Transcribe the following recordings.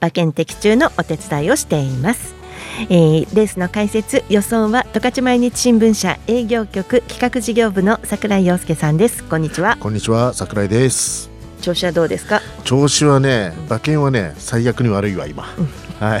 馬券的中のお手伝いをしています。えー、レースの解説予想は十勝毎日新聞社営業局企画事業部の櫻井陽介さんです。こんにちは。こんにちは櫻井です。調子はどうですか？調子はね馬券はね最悪に悪いわ今、うんはい。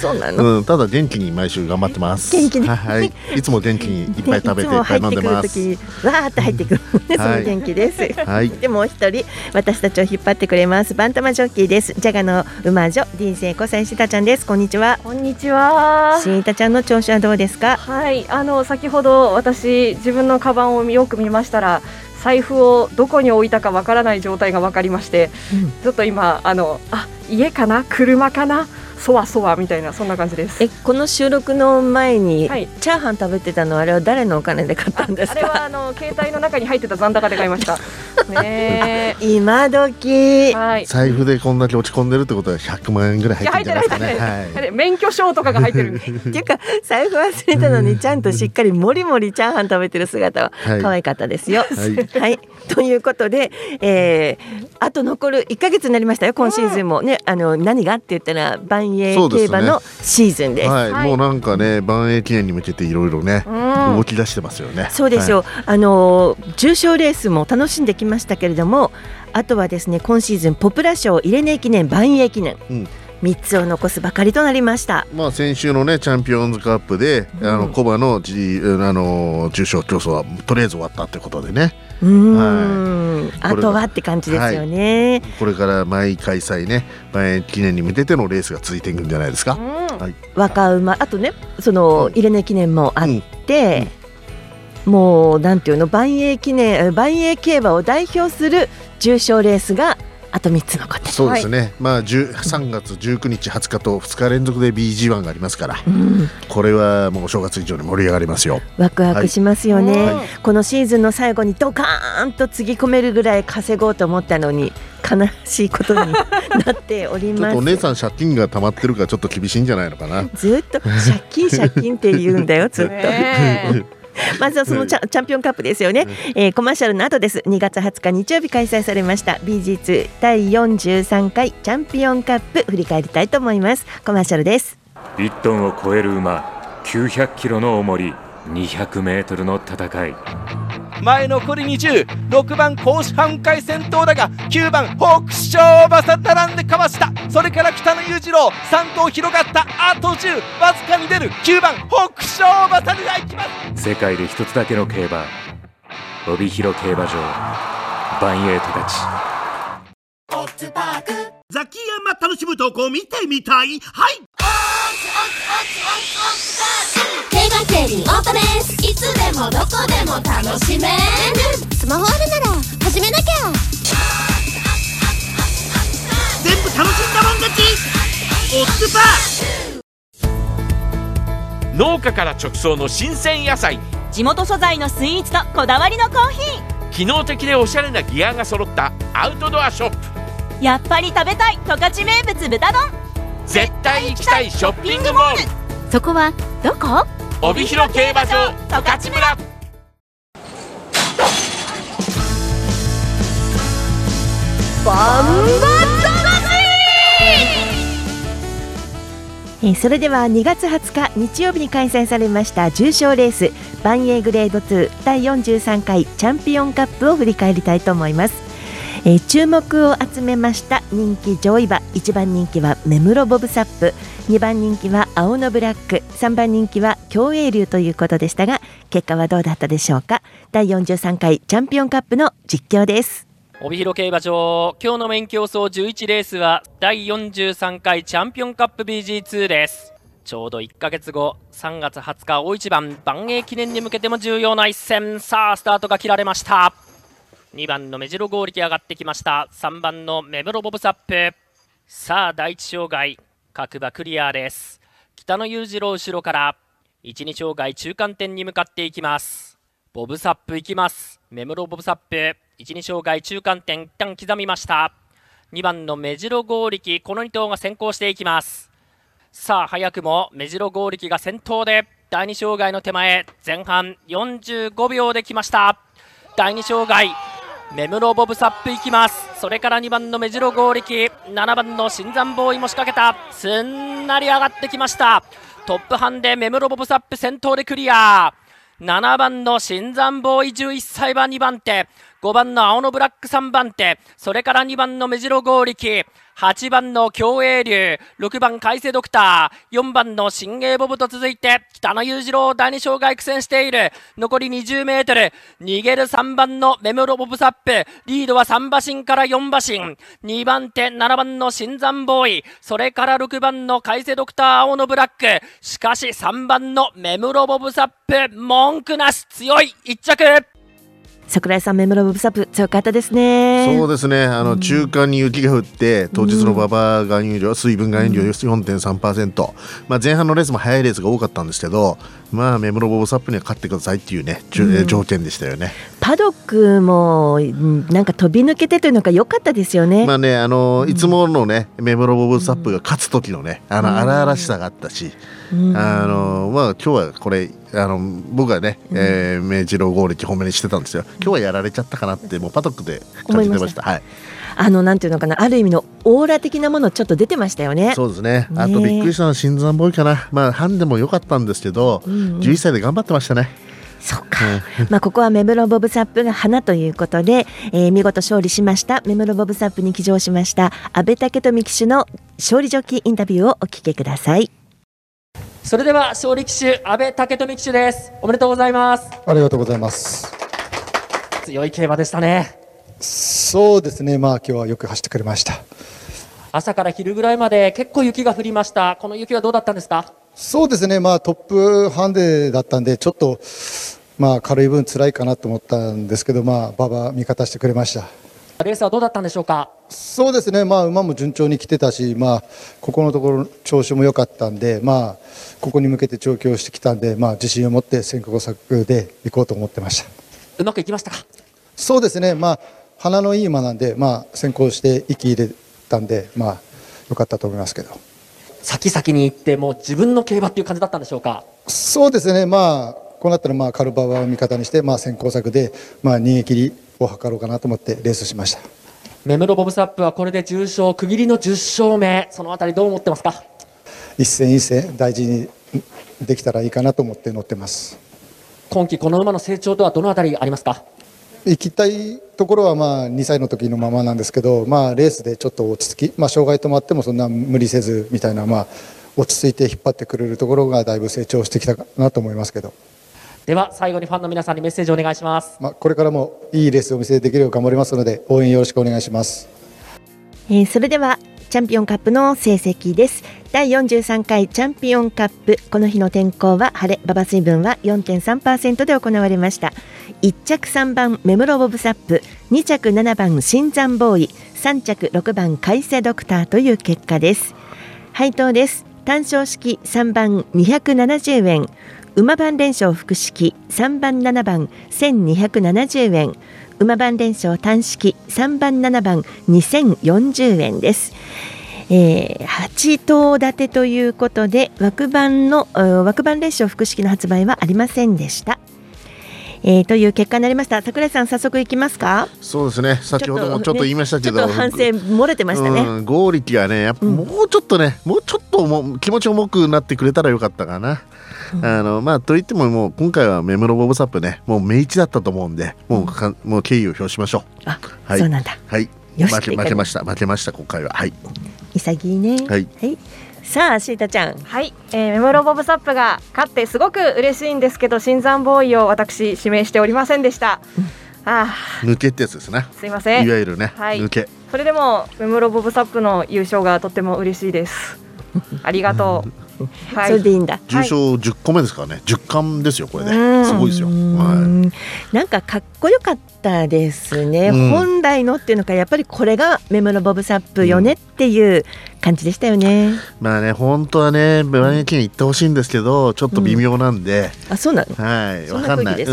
そうなの。うん、ただ元気に毎週頑張ってます。元気に。はい。いつも元気にいっぱい食べていっぱい飲んでます。わーって入ってくる。その元気です。はい。でもう一人私たちを引っ張ってくれます。バンタマジョッキーです。ジャガの馬女 DJ 小西シタちゃんです。こんにちは。こんにちは。シタちゃんの調子はどうですか？はい。あの先ほど私自分のカバンをよく見ましたら。財布をどこに置いたかわからない状態が分かりまして、うん、ちょっと今あのあ家かな？車かな？そわそわみたいなそんな感じです。えこの収録の前に、はい、チャーハン食べてたのはあれは誰のお金で買ったんですか？あれはあの携帯の中に入ってた残高で買いました。ね今時、はい、財布でこんだけ落ち込んでるってことは100万円ぐらい入ってるんじゃないですかね、はい、免許証とかが入ってる。っていうか財布忘れたのにちゃんとしっかりもりもりチャーハン食べてる姿は可愛かったですよ。はい、はい、ということで、えー、あと残る1か月になりましたよ今シーズンも。ねあの何が？って言ったら万栄競馬のシーズンです。はい、もうなんかね、万栄記念に向けていろいろね、動き出してますよね。そうですよ。あの重賞レースも楽しんできましたけれども、あとはですね、今シーズンポプラ賞、イレネ記念、万栄記念。うん3つを残すばかりとなりました、まあ、先週の、ね、チャンピオンズカップで、うん、あのコバのあの重賞競争はとりあえず終わったということでね。うん、はい、あとはって感じですよね、はい、これから毎開催ね前記念に向けてのレースが続いていくんじゃないですか、はい、若馬。あとねその入れ値記念もあって、うん、もうなんていうの万栄記念万栄競馬を代表する重賞レースがあと3つ残ってそうですね、はい、まあ3月19日20日と2日連続で BG1 がありますから、うん、これはもうお正月以上に盛り上がりますよ。ワクワクしますよね、はい、このシーズンの最後にドカーンとつぎ込めるぐらい稼ごうと思ったのに悲しいことになっております。ちょっとお姉さん借金が溜まってるからちょっと厳しいんじゃないのかな。ずっと借金借金って言うんだよずっと まずはそのチャチャンピオンカップですよね、えー、コマーシャルの後です。2月20日日曜日開催されました。BG2 第43回チャンピオンカップ振り返りたいと思います。コマーシャルです。1トンを超える馬900キロの重り200メートルの戦い前残り206番甲子半回戦闘だが9番北勝馬さ並んでかわした。それから北野裕次郎3頭広がったあと10わずかに出る9番北勝馬さでいきます。世界で一つだけの競馬帯広競馬場バンエイトたち。ザキヤマ楽しむとこ見てみたい？はいーいつでもどこでも楽しめる。スマホあるなら始めなきゃ。全部楽しんだもん勝ち。オッズパー。農家から直送の新鮮野菜。地元素材のスイーツとこだわりのコーヒー。機能的でおしゃれなギアが揃ったアウトドアショップ。やっぱり食べたい十勝名物豚丼絶対行きたいショッピングモール。そこはどこ？帯広競馬場十勝村。バンバえー、それでは2月20日日曜日に開催されました重賞レースバンエーグレード2第43回チャンピオンカップを振り返りたいと思います、えー、注目を集めました人気上位馬。1番人気は目室ボブサップ。2番人気は青のブラック。3番人気は競泳流ということでしたが結果はどうだったでしょうか？第43回チャンピオンカップの実況です。帯広競馬場。今日の免許競争11レースは第43回チャンピオンカップ BG2 です。ちょうど1ヶ月後3月20日大一番。万栄記念に向けても重要な一戦。さあスタートが切られました。2番の目白剛力上がってきました。3番の目黒ボブサップ。さあ第1障害各馬クリアです。北野裕次郎後ろから1、2障害中間点に向かっていきます。ボブサップいきます。目室ボブサップ1、2障害中間点一旦刻みました。2番の目白剛力この2頭が先行していきます。さあ早くも目白剛力が先頭で第2障害の手前前半45秒できました。第2障害メムロボブサップいきます。それから2番の目白剛力。7番の新山ボーイも仕掛けた。すんなり上がってきました。トップハンでメムロボブサップ先頭でクリア。7番の新山ボーイ11歳は2番手。5番の青のブラック3番手それから2番の目白剛力8番の競泳流6番海星ドクター4番の新鋭ボブと続いて北野裕次郎第2障害苦戦している。残り20メートル逃げる3番のメムロボブサップリードは3馬身から4馬身。2番手7番の新山ボーイそれから6番の海星ドクター青のブラック。しかし3番のメムロボブサップ文句なし強い1着。桜井さんメモロブサップ強かったですね。そうですね。あの中間に雪が降って当日の馬場含有量水分含有量4.3%、まあ、前半のレースも速いレースが多かったんですけどまあメモロボブサップには勝ってくださいっていうね、うん、条件でしたよね。パドックもなんか飛び抜けてというのが良かったですよね。まあねあのいつものねメモロボブサップが勝つ時のねあの荒々しさがあったし、あのまあ今日はこれあの僕はね、うん、えー、明治郎剛力褒めにしてたんですよ。今日はやられちゃったかなってもうパドックで感じてました。はい。あのなんていうのかなある意味のオーラ的なものちょっと出てましたよね。そうですね。あとびっくりしたのは新山ボーイかな。まあハンデも良かったんですけど、うんうん、11歳で頑張ってましたね。そっか、まあここはメムロボブサップが花ということで、えー、見事勝利しました。メムロボブサップに騎乗しました阿部武富騎手の勝利ジョッキーインタビューをお聞きくださいそれでは勝利騎手阿部武富騎手です。おめでとうございます。ありがとうございます。強い競馬でしたね。そうですね。まあ今日はよく走ってくれました。朝から昼ぐらいまで結構雪が降りました。この雪はどうだったんですか？そうですね。まあトップハンデだったんでちょっとまあ軽い分辛いかなと思ったんですけどまあ馬場味方してくれました。レースはどうだったんでしょうか？そうですね、まあ、馬も順調に来てたし、まあ、ここのところ調子も良かったんで、まあ、ここに向けて調教してきたんで、まあ、自信を持って先行策で行こうと思ってました。うまくいきましたか？そうですね、まあ、鼻のいい馬なんで、まあ、先行して息入れたんで、まあ、良かったと思いますけど。先々に行ってもう自分の競馬っていう感じだったんでしょうか？そうですね、まあ、こうなったらまあカルバは味方にして、まあ、先行策で、まあ、逃げ切りを図ろうかなと思ってレースしましたメムロボブサップはこれで重賞区切りの10勝目。そのあたりどう思ってますか？一戦一戦大事にできたらいいかなと思って乗ってます。今季この馬の成長とはどのあたりありますか？行きたいところはまあ2歳の時のままなんですけど、まあ、レースでちょっと落ち着き、まあ、障害止まってもそんな無理せずみたいな、まあ、落ち着いて引っ張ってくれるところがだいぶ成長してきたかなと思いますけど。では最後にファンの皆さんにメッセージをお願いします、まあ、これからもいいレースをお見せできるよう頑張りますので応援よろしくお願いします、えー、それではチャンピオンカップの成績です。第43回チャンピオンカップ。この日の天候は晴れ馬場水分は4.3%で行われました。1着3番メムロボブサップ。2着7番新山ボーイ。3着6番海瀬ドクターという結果です。配当です。単勝式3番270円馬番連勝複式3番7番1270円馬番連勝単式3番7番2040円です。えー、8頭立てということで枠番の枠番連勝複式の発売はありませんでした。えー、という結果になりました。櫻井さん早速いきますか？そうですね。先ほどもちょっと言いましたけど、ね、反省漏れてましたね。合力はねやっぱもうちょっとね、うん、もうちょっと気持ち重くなってくれたらよかったかな。あのまあといってももう今回はメムロボブサップねもう明治だったと思うんでもうか、ん、もう敬意を表しましょう。あ、はい、そうなんだ。はい。負け負けました。負けました今回は。はい。潔いね。はい、はいさあシータちゃん。はい、えー、メモロボブサップが勝ってすごく嬉しいんですけど新山ボーイを私指名しておりませんでした、うん、あ抜けってやつですね。すいません。いわゆるね、はい、抜け。それでもメモロボブサップの優勝がとっても嬉しいです。ありがとうはい。それでいいんだ。重賞10個目ですからね。10冠ですよこれうん。ねすごいですよ。はい。なんかかっこよかったですね、うん。本来のっていうのかやっぱりこれがメムロボブサップよねっていう感じでしたよね、まあね本当はねバンエキに行ってほしいんですけどちょっと微妙なんで、あそうなの？はいわかんない。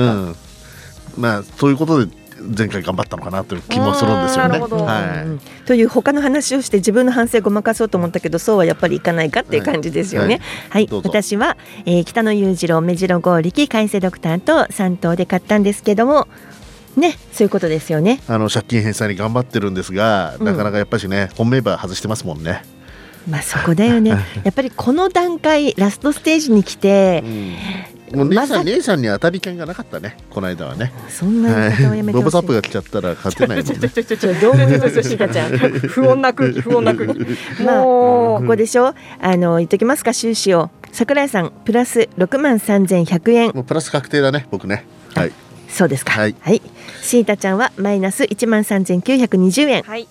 まあそういうことで前回頑張ったのかなという気もするんですよね。はい。という他の話をして自分の反省ごまかそうと思ったけどそうはやっぱりいかないかっていう感じですよね。はい、どうぞ。私は、えー北野裕次郎目白剛力海瀬ドクターと3頭で買ったんですけどもねそういうことですよね。あの借金返済に頑張ってるんですが、うん。なかなかやっぱしね本命馬外してますもんね。まあそこだよね。やっぱりこの段階ラストステージに来て、もう姉さん、姉さんに当たり券がなかったねこの間はね。そんな言い方をやめてボブサップが来ちゃったら勝てないもんね。ちょどう思いますシータちゃん。不穏な空気不穏な空気まあもうここでしょ？あの言っときますか収支を。桜井さんプラス6万3100円。もうプラス確定だね僕ね。はい。そうですか。はい。シータちゃんはマイナス1万3920円。はい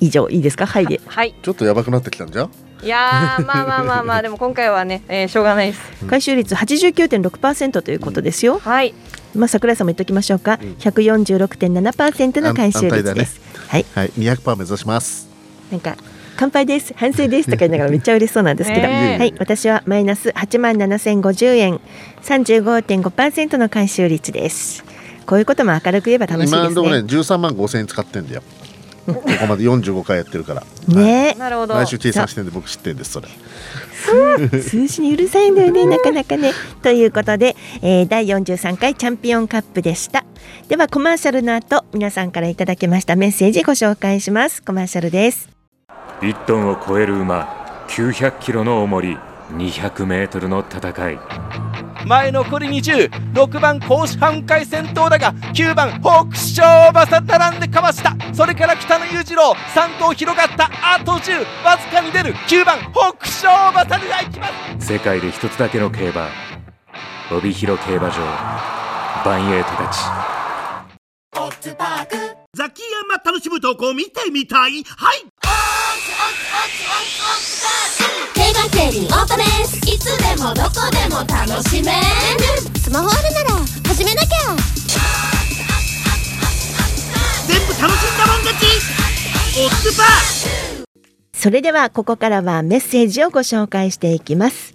以上いいですか？はいで。はいちょっとやばくなってきたんじゃん？いやーまあまあまあまあ でも今回はね、えー、しょうがないです回収率89.6%ということですよ。はい。まあ桜井さんも言っときましょうか。146.7%の回収率です。はい。はい200パー目指します。なんか乾杯です反省ですとか言いながらめっちゃ嬉しそうなんですけど、ねえはい私はマイナス8万7050円35.5%の回収率ですこういうことも明るく言えば楽しいです今のところねね13万5千円使ってんだよ。ここまで45回やってるから。ね。なるほど。毎週計算してんで僕知ってんですそれ。数字にうるさいんだよね なかなかね。ということで、えー第43回チャンピオンカップでした。ではコマーシャルの後皆さんからいただきましたメッセージご紹介します。コマーシャルです。1トンを超える馬900キロの重り200メートルの戦い前残り206番甲子半回先頭だが9番北勝馬さ並んでかわした。それから北野裕次郎3頭広がったあと10わずかに出る。9番北勝馬さでいきます。世界で一つだけの競馬帯広競馬場バンエイトたち。ザキヤマ楽しむ投稿見てみたい？はい競馬競輪オートレース。いつでもどこでも楽しめる。スマホあるなら始めなきゃ。全部楽しんだもん勝ち。オッズパー。それではここからはメッセージをご紹介していきます、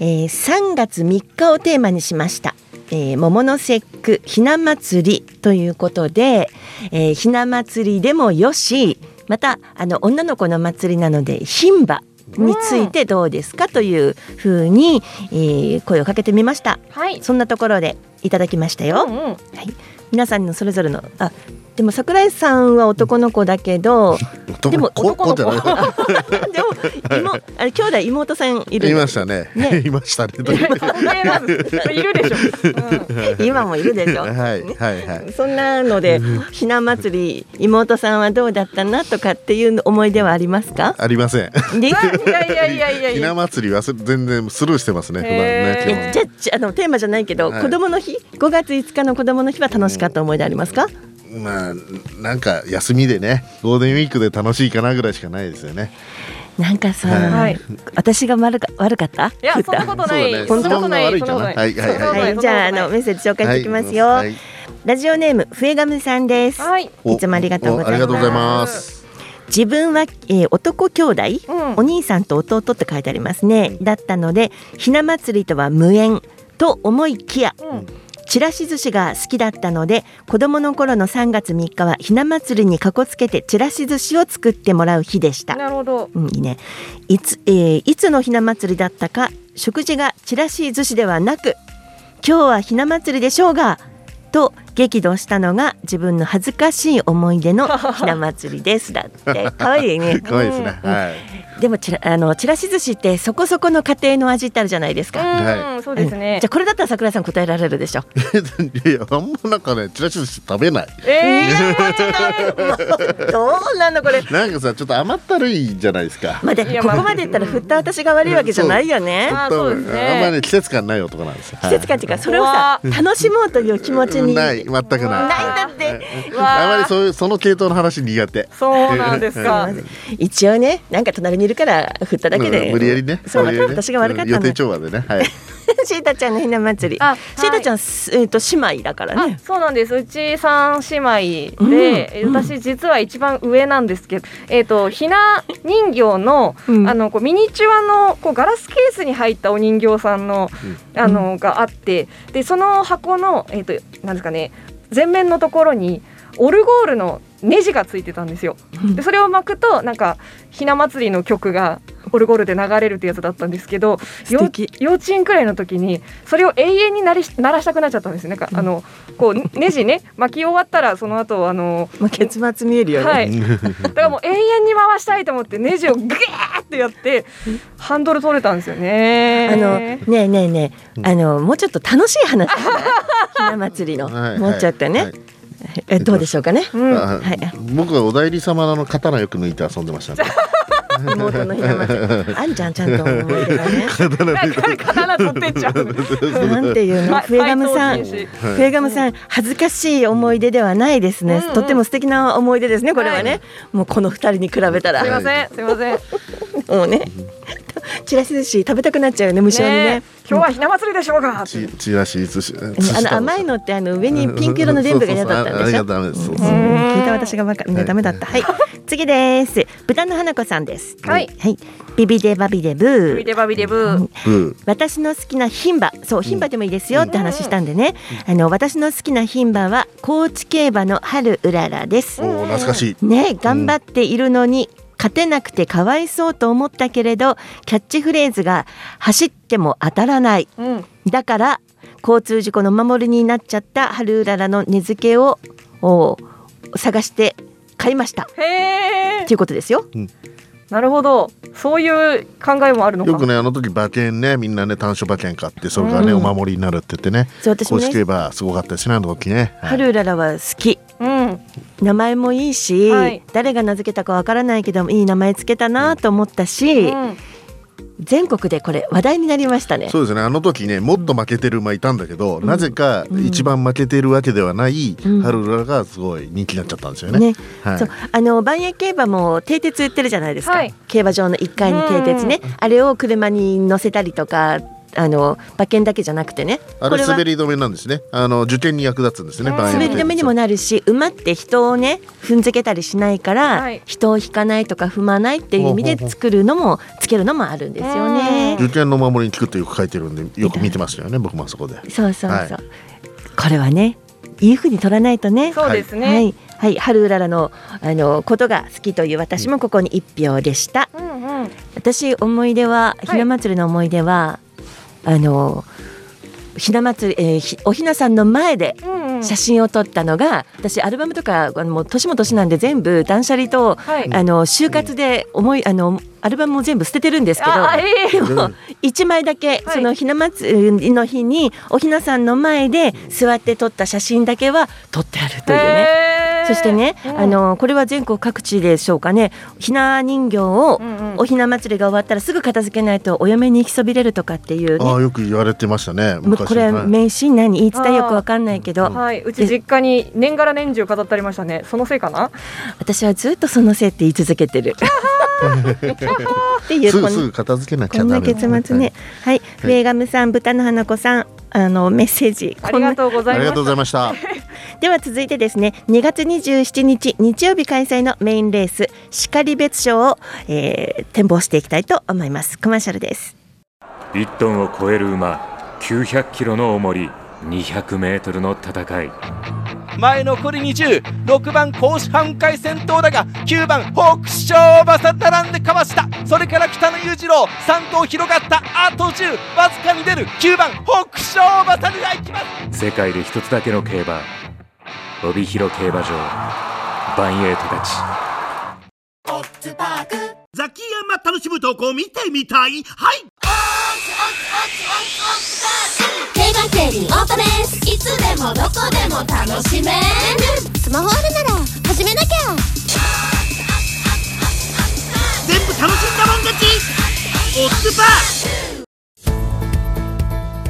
えー3月3日をテーマにしました、えー桃の節句ひな祭りということで、えーひな祭りでもよしまたあの女の子の祭りなので牝馬についてどうですかというふうに、えー声をかけてみました、はい。そんなところでいただきましたよ、うんうん。はい、皆さんのそれぞれのあでも桜井さんは男の子だけどでもここじゃない。でも妹あれ兄弟妹さんいる？いましたね。ねいましたね。いるでしょ、今もいるでしょ はいはいはい。そんなのでひな祭り妹さんはどうだったなとかっていう思い出はありますか？ありません。でいやいやいやいやいひなや祭りはす全然スルーしてますね。ねじゃあのテーマじゃないけど、はい子供の日？5月5日の子供の日は楽しかった思い出ありますか、まあなんか休みでねゴールデンウィークで楽しいかなぐらいしかないですよね。なんかさ、はい。私が悪か悪かった？いやそんなことない、ね。そんなことない。質問が悪いかな？そんなことない。はいはいはい。はい、じゃああのメッセージ紹介していきますよ、はい。ラジオネーム笛ガさんです、はい。おいつもありがとうございます。おありがとうございます。自分は、えー男兄弟、うん。お兄さんと弟って書いてありますね、だったのでひな祭りとは無縁と思いきや、うんちらし寿司が好きだったので子供の頃の3月3日はひな祭りにかこつけてちらし寿司を作ってもらう日でした。なるほどうん、いいねいつ、えーいつのひな祭りだったか食事がちらし寿司ではなく今日はひな祭りでしょうがと激怒したのが自分の恥ずかしい思い出の ひな祭りです。だって。可愛いね。可愛いですね。はい。でもちらあのちらし寿司ってそこそこの家庭の味ってあるじゃないですか、はうんそうですね。じゃあこれだったら桜井さん答えられるでしょ。いやあんまなんかねチラシ寿司食べない。え どうなのこれ。なんかさちょっと甘ったるいじゃないですか。まあでここまで言ったら振った私が悪いわけじゃないよね。あそうですね。あんまね季節感ない男なんですよ。季節感っていうかそれをさ楽しもうという気持ちにない全くない。ないんだってあ。まりそういうその系統の話苦手。そうなんですか。一応ねなんか隣にいるから振っただけで、うん。無理やりね。そう私が悪かったの予定調和でね。はい シータちゃんのひな祭り。あシータちゃん、すえっ、と姉妹だからね。そうなんです。うち三姉妹で、うん。私実は一番上なんですけど、えっ、とひな人形の、あのこうミニチュアのこうガラスケースに入ったお人形さんの、あのがあってでその箱のえっ、となんですかね前面のところにオルゴールのネジがついてたんですよ。でそれを巻くとなんかひな祭りの曲がオルゴールで流れるってやつだったんですけどよ幼稚園くらいの時にそれを永遠になり鳴らしたくなっちゃったんですよなんか、あのこうネジね巻き終わったらその後あの、まあ、結末見えるよね、はい、だからもう永遠に回したいと思ってネジをグーってやってハンドル取れたんですよね。あのねえねえねえ、あのもうちょっと楽しい話ひな祭りの、はいもうちょっとね、えどうでしょうかね、あはい僕はお代理様の刀よく抜いて遊んでましたね妹のひなあんちゃんちゃんと思い出がね刀取ってっちゃう。なんていうの、はいフェガムさん、フェガムさん、恥ずかしい思い出ではないですね。とっても素敵な思い出ですね、これはね。もうこの二人に比べたら。すいませんすいません。もうね。ちらし寿司食べたくなっちゃうよね、無性にねね。今日はひな祭りでしょうか。ちちらし寿司あの甘いのってあの上にピンク色の全部が嫌だったんでしょ。聞いた私がばかねダメだった。はい。次です。豚の花子さんです。はい。はい。ビビデバビデブー。ビデバビデブー。ブ私の好きな牝馬そう牝馬でもいいですよって話したんでね、あの私の好きな牝馬は高知競馬の春うららですおー懐かしいね頑張っているのに、勝てなくてかわいそうと思ったけれどキャッチフレーズが走っても当たらない、うん。だから交通事故の守りになっちゃった春うららの根付けをお探して買いました。ということですよなるほど。そういう考えもあるのか。よくねあの時馬券ねみんなね単勝馬券買ってそれがね、うん。お守りになるって言ってね。そう私もね。公式競馬すごかったですね。あの時ね、はい。春うららは好き。うん。名前もいいし、はい。誰が名付けたかわからないけどもいい名前つけたなと思ったし、うん全国でこれ話題になりましたね。そうですね。あの時ねもっと負けてる馬いたんだけど、なぜか一番負けてるわけではない、うん。ハルルラがすごい人気になっちゃったんですよね。ね。はい。そう。あの万栄競馬も蹄鉄売ってるじゃないですか、はい。競馬場の1階に蹄鉄ね、あれを車に乗せたりとかあの馬券だけじゃなくてね。あこれ滑り止めなんですね。あの受験に役立つんですね。滑り止めにもなるし馬って人をね踏んづけたりしないから、はい。人を引かないとか踏まないっていう意味で作るのもつけるのもあるんですよね。受験の守りに効くってよく書いてるんでよく見てますよね僕もあそこで。そうそうそう、はい。これはねいい風に取らないとね。そうですね。はい、はい、春うららのあのことが好きという私もここに一票でした、うんうん。私思い出はひな祭りの思い出は、あのひな祭り、えーひおひなさんの前で写真を撮ったのが、私アルバムとかあのもう年も年なんで全部断捨離と、はい。あの就活で思いあのアルバムも全部捨ててるんですけど、あええ。でも一枚だけ、はい。そのひな祭りの日におひなさんの前で座って撮った写真だけは撮ってあるというね。へーそしてね、うん。あのこれは全国各地でしょうかね。ひな人形をおひな祭りが終わったらすぐ片付けないとお嫁に行きそびれるとかっていうね。ああよく言われてましたね。もう昔これはい。名シーン何言い伝えよくわかんないけど。はい。うち実家に年がら年中飾ってありましたね。そのせいかな？私はずっとそのせいって言い続けてる。っていうすぐすぐ片付けなきゃダメ。こんな結末ね。はい、フェーガムさん豚の花子さんあのメッセージ。ありがとうございありがとうごましざいました。では続いてですね2月27日日曜日開催のメインレース然別賞を、えー展望していきたいと思います。コマーシャルです。1トンを超える馬900キロの重り200メートルの戦い。前残り206番甲子半回戦闘だが9番北勝馬さん並んでかわした。それから北野裕次郎3頭広がったあと10わずかに出る9番北勝馬さんが行きます。世界で一つだけの競馬帯広競馬場バンエイトたち。ザキヤマ楽しむ投稿見てみたい。はい。競馬競輪オートレースいつでもどこでも楽しめるスマホあるなら始めなきゃ全部楽しんだもん勝ちオッズパー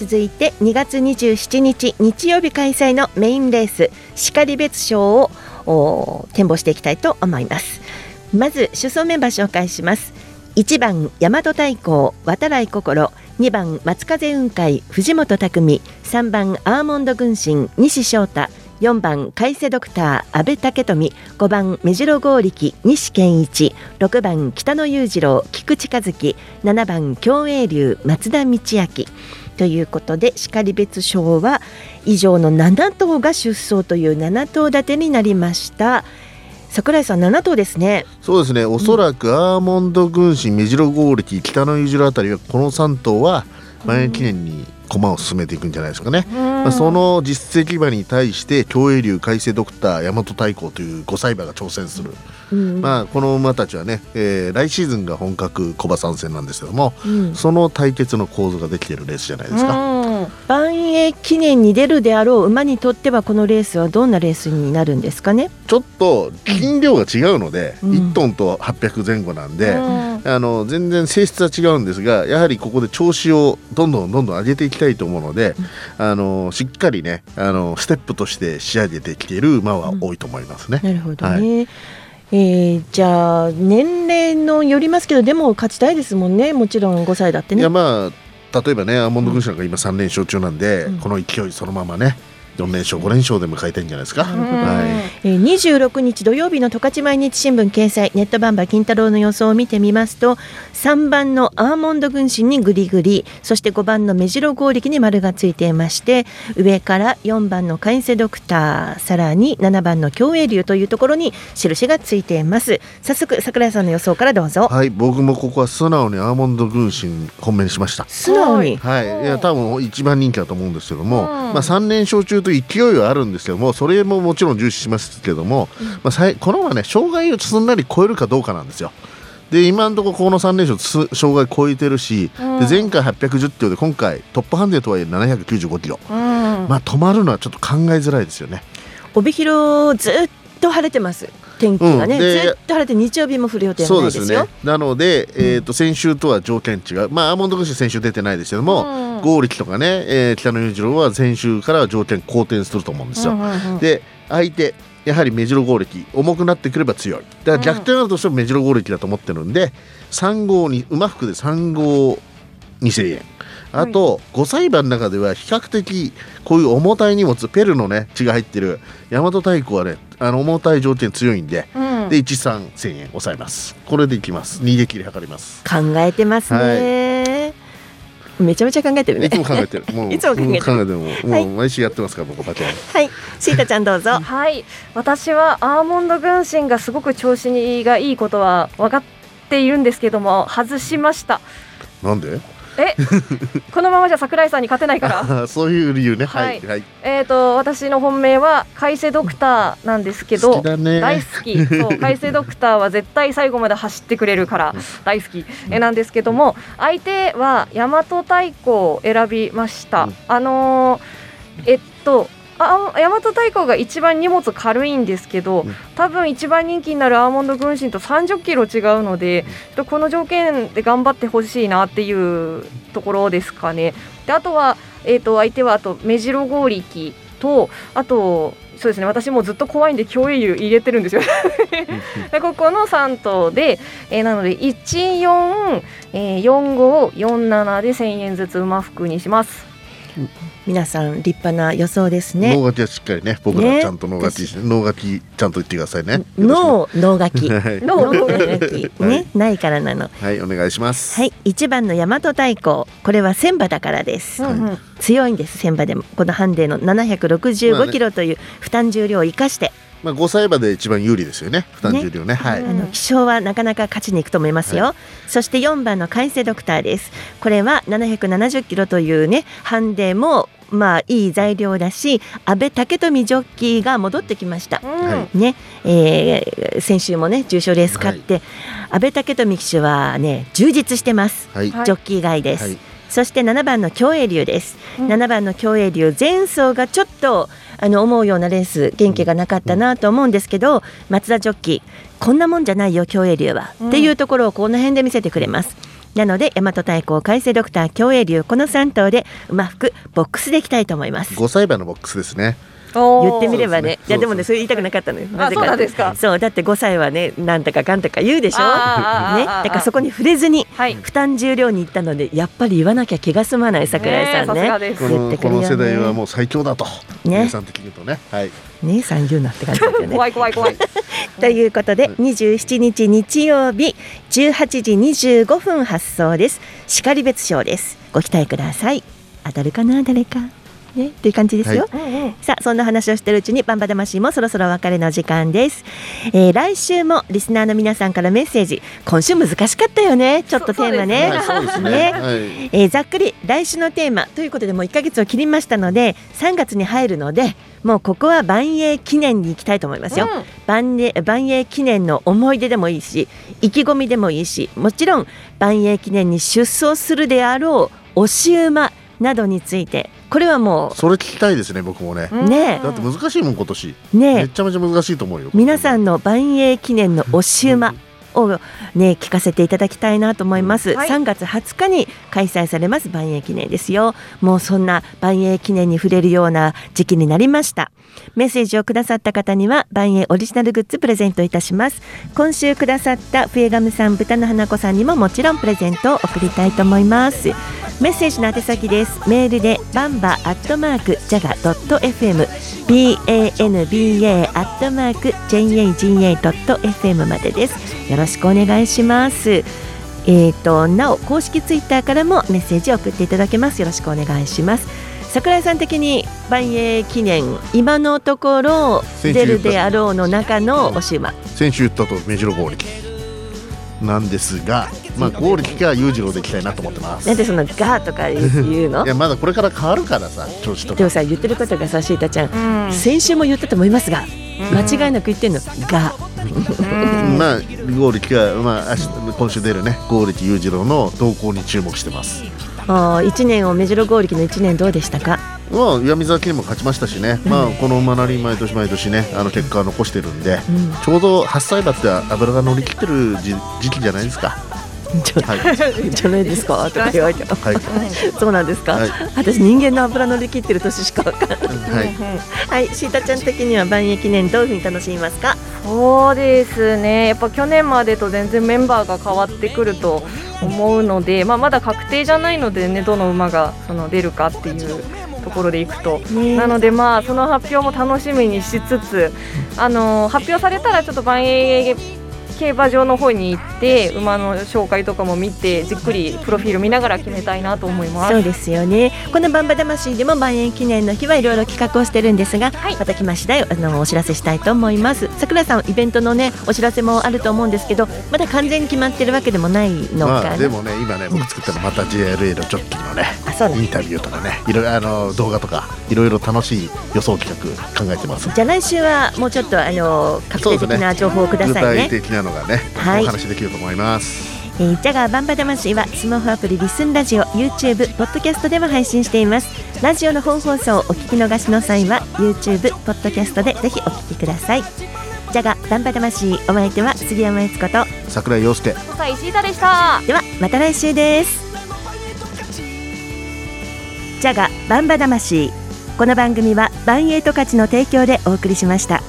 続いて2月27日日曜日開催のメインレース然別賞を展望していきたいと思います。まず出走メンバー紹介します。1番大和太鼓渡来心2番松風雲海藤本匠3番アーモンド軍神西翔太4番海瀬ドクター阿部武富5番目白剛力西健一6番北野裕次郎菊池和樹7番共栄流松田道明。ということで然別賞は以上の7頭が出走という7頭立てになりました。桜井さん7頭ですね。そうですね。おそらくアーモンド軍神目白剛力北野裕次郎あたりはこの3頭は万円記念に駒を進めていくんじゃないですかね、まあ、その実績馬に対して競泳流海星ドクター大和太鼓という5歳馬が挑戦する、うん。まあ、この馬たちはね、えー来シーズンが本格小馬参戦なんですけども、うん。その対決の構図ができているレースじゃないですか。万栄記念に出るであろう馬にとってはこのレースはどんなレースになるんですかね？ちょっと斤量が違うので、うん。1トンと800前後なんで、うん。あの全然性質は違うんですがやはりここで調子をどんどんどんどん上げていきたいと思うので、あのしっかりねあのステップとして仕上げてきている馬は多いと思いますね。なるほどはい。ね、えーじゃあ年齢のよりますけどでも勝ちたいですもんね。もちろん5歳だってね。いやまあ例えばねアーモンド軍師なんか今3連勝中なんで、この勢いそのままね4連勝5連勝で迎えたいんじゃないですか。はい。えー26日土曜日の十勝毎日新聞掲載ネットバンバー金太郎の予想を見てみますと3番のアーモンド軍神にグリグリそして5番の目白剛力に丸がついていまして上から4番のカインセドクターさらに7番の競泳流というところに印がついています。早速桜井さんの予想からどうぞ。はい、僕もここは素直にアーモンド軍神本命にしました。素直に？はい、いや多分一番人気だと思うんですけども、まあ3連勝中と勢いはあるんですけどもそれももちろん重視しますけども、まあ、さいこの馬ね障害をすんなり超えるかどうかなんですよ。で今のところこの3連勝つ障害超えてるし、うん。で前回810キロで今回トップハンデとはいえ795キロ、まあ止まるのはちょっと考えづらいですよね。帯広ずっと晴れてます。天気がね、うん。でずっと晴れて日曜日も降る予定はそうですね。なので、えー、と先週とは条件違う、まあ、アーモンド軍師先週出てないですけども、剛力とかね、えー北野裕次郎は先週から条件好転すると思うんですよ。で相手やはり目白剛力重くなってくれば強い。だから逆転あるとしても目白剛力だと思ってるんで3号に馬服で3号2000円。あと5歳馬の中では比較的こういう重たい荷物ペルのね血が入ってる大和太鼓はねあの重たい条件強いんで、うん。で13000円抑えます。これでいきます。逃げ切り測ります。考えてますね、めちゃめちゃ考えてるね。いつも考えてる。もう いつも考えてる。考えてる。ももう毎週やってますから僕バチェン。はい。シータちゃんどうぞ。はい。私はアーモンド軍神がすごく調子がいいことは分かっているんですけども外しました。なんで？えこのままじゃ桜井さんに勝てないから。あ そういう理由ね。ははい。いはい。えー、と私の本命は海星ドクターなんですけど好きだね。大好き。そう 海星ドクターは絶対最後まで走ってくれるから大好き、えなんですけども相手は大和太鼓を選びました、あのーえっとあ大和太鼓が一番荷物軽いんですけど、多分一番人気になるアーモンド軍神と30キロ違うので、ちょっとこの条件で頑張ってほしいなっていうところですかね。であとは、えー、と相手はあと目白剛力とあとそうですね私もずっと怖いんで競泳流入れてるんですよ。でここの3頭で、えーなので14、えー、45、47で1000円ずつ馬服にします。皆さん立派な予想ですね。脳書きはしっかりね僕らちゃんと脳書きして、脳書きちゃんと言ってくださいね。脳脳書き。はい。脳書き。ねないからなの。はいお願いします。はい一番の大和太鼓。これは千馬だからです、強いんです千馬でも。このハンデのまあ765ねキロという負担重量を生かしてまあ5歳馬で一番有利ですよね。負担重量ね。はい、あの気象はなかなか勝ちに行くと思いますよ、はそして4番の海星ドクターです。これは770キロというねハンデもまあいい材料だし阿部武富ジョッキーが戻ってきました、はね。えー先週もね重賞レース勝って、阿部武富騎手はね充実してます、はい。ジョッキー外です、はい。そして7番の競泳流です、7番の競泳流前走がちょっとあの思うようなレース元気がなかったなと思うんですけど、松田ジョッキーこんなもんじゃないよ競泳流は、っていうところをこの辺で見せてくれます。なので大和太鼓海星ドクター競泳流この3頭で馬服ボックスでいきたいと思います。5歳馬のボックスですね言ってみればね。ね。いやでもねそれ言いたくなかったのよ。なぜか。そうなんですか。そう。だって5歳はねなんとかかんとか言うでしょ。ね。だからそこに触れずにはい。負担重量に行ったのでやっぱり言わなきゃ気が済まない桜井さんね。ねえさすがです。このこの世代はもう最強だと。ね。皆さん的に言うとね。はい。姉さん言うなって感じですよね。怖い怖い怖い。ということで27日日曜日18時25分発送です。然別賞です。ご期待ください。当たるかな誰かねっていう感じですよ、さあそんな話をしてるうちにバンバ魂もそろそろお別れの時間です、えー来週もリスナーの皆さんからメッセージ。今週難しかったよね。ちょっとテーマね。はいそうですね。ね。はい。えーざっくり来週のテーマということでもう1ヶ月を切りましたので3月に入るのでもうここは万栄記念に行きたいと思いますよ、万栄万栄記念の思い出でもいいし意気込みでもいいしもちろん万栄記念に出走するであろう押し馬などについてこれはもそれ聞きたいですね僕もね。うねだって難しいもん今年。えねえ。めちゃめちゃ難しいと思うよ皆さんの万栄記念の押し馬をね聞かせていただきたいなと思います、はい。3月20日に開催されます万栄記念ですよ。もうそんな万栄記念に触れるような時期になりました。メッセージをくださった方には万栄オリジナルグッズプレゼントいたします。今週くださった笛ガムさん豚の花子さんにももちろんプレゼントを送りたいと思いますメッセージの宛先です。メールでバンバアットマークジャガドット FM banba アットマーク jaga ドット FM までです。よろしくお願いします。えー、となお公式ツイッターからもメッセージを送っていただけます。よろしくお願いします。桜井さん的に万栄記念今のところ出るであろうの中の押し馬先週言ったと目白剛力なんですがまあ剛力か裕次郎でいきたいなと思ってます。なんでそんなガーとか言うの？いやまだこれから変わるからさ調子とか。でもさ言ってることがさシータちゃん、うん。先週も言ったと思いますが、間違いなく言ってんの。が。まあ剛力がまあ明日今週出るね剛力裕次郎の動向に注目してます。あー一年を目白剛力の一年どうでしたか？まあ岩見沢記念も勝ちましたしね、まあこの馬なり毎年毎年ねあの結果を残してるんで、うん。ちょうど8歳馬って油が乗り切ってる時時期じゃないですか。じゃ,、はい。じゃないですか とか言われても、はい。そうなんですか、はい。私人間の油乗り切ってる年しかわかんない。はい。はいシータちゃん的には万栄記念どういうふうに楽しみますか？そうですね。やっぱ去年までと全然メンバーが変わってくると思うので、まあ、まだ確定じゃないのでねどの馬がその出るかっていうところでいくと、ねなのでまあその発表も楽しみにしつつあの発表されたらちょっと万栄競馬場の方に行って馬の紹介とかも見てじっくりプロフィール見ながら決めたいなと思います。そうですよね。このバンバ魂でも万円記念の日はいろいろ企画をしてるんですが、はい。また来ま次第あのお知らせしたいと思います。桜井さんイベントのねお知らせもあると思うんですけどまだ完全に決まってるわけでもないのかな、まあでもね今ね僕作ったのまた JRA のジョッキーのねあそうなのインタビューとかねいろいろあの動画とかいろいろ楽しい予想企画考えてます。じゃあ来週はもうちょっとあの確定的な情報をくだ具さいね。体的なのがね、はい。お話できると思います。えー、ジャガーバンバ魂はスマホアプリリスンラジオ YouTube ポッドキャストでも配信しています。ラジオの本放送をお聞き逃しの際は YouTube ポッドキャストでぜひお聞きください。ジャガーバンバ魂お相手は杉山悦子と桜井陽介。細井シータでした。ではまた来週です。ジャガバンバ魂この番組はバンエイト価値の提供でお送りしました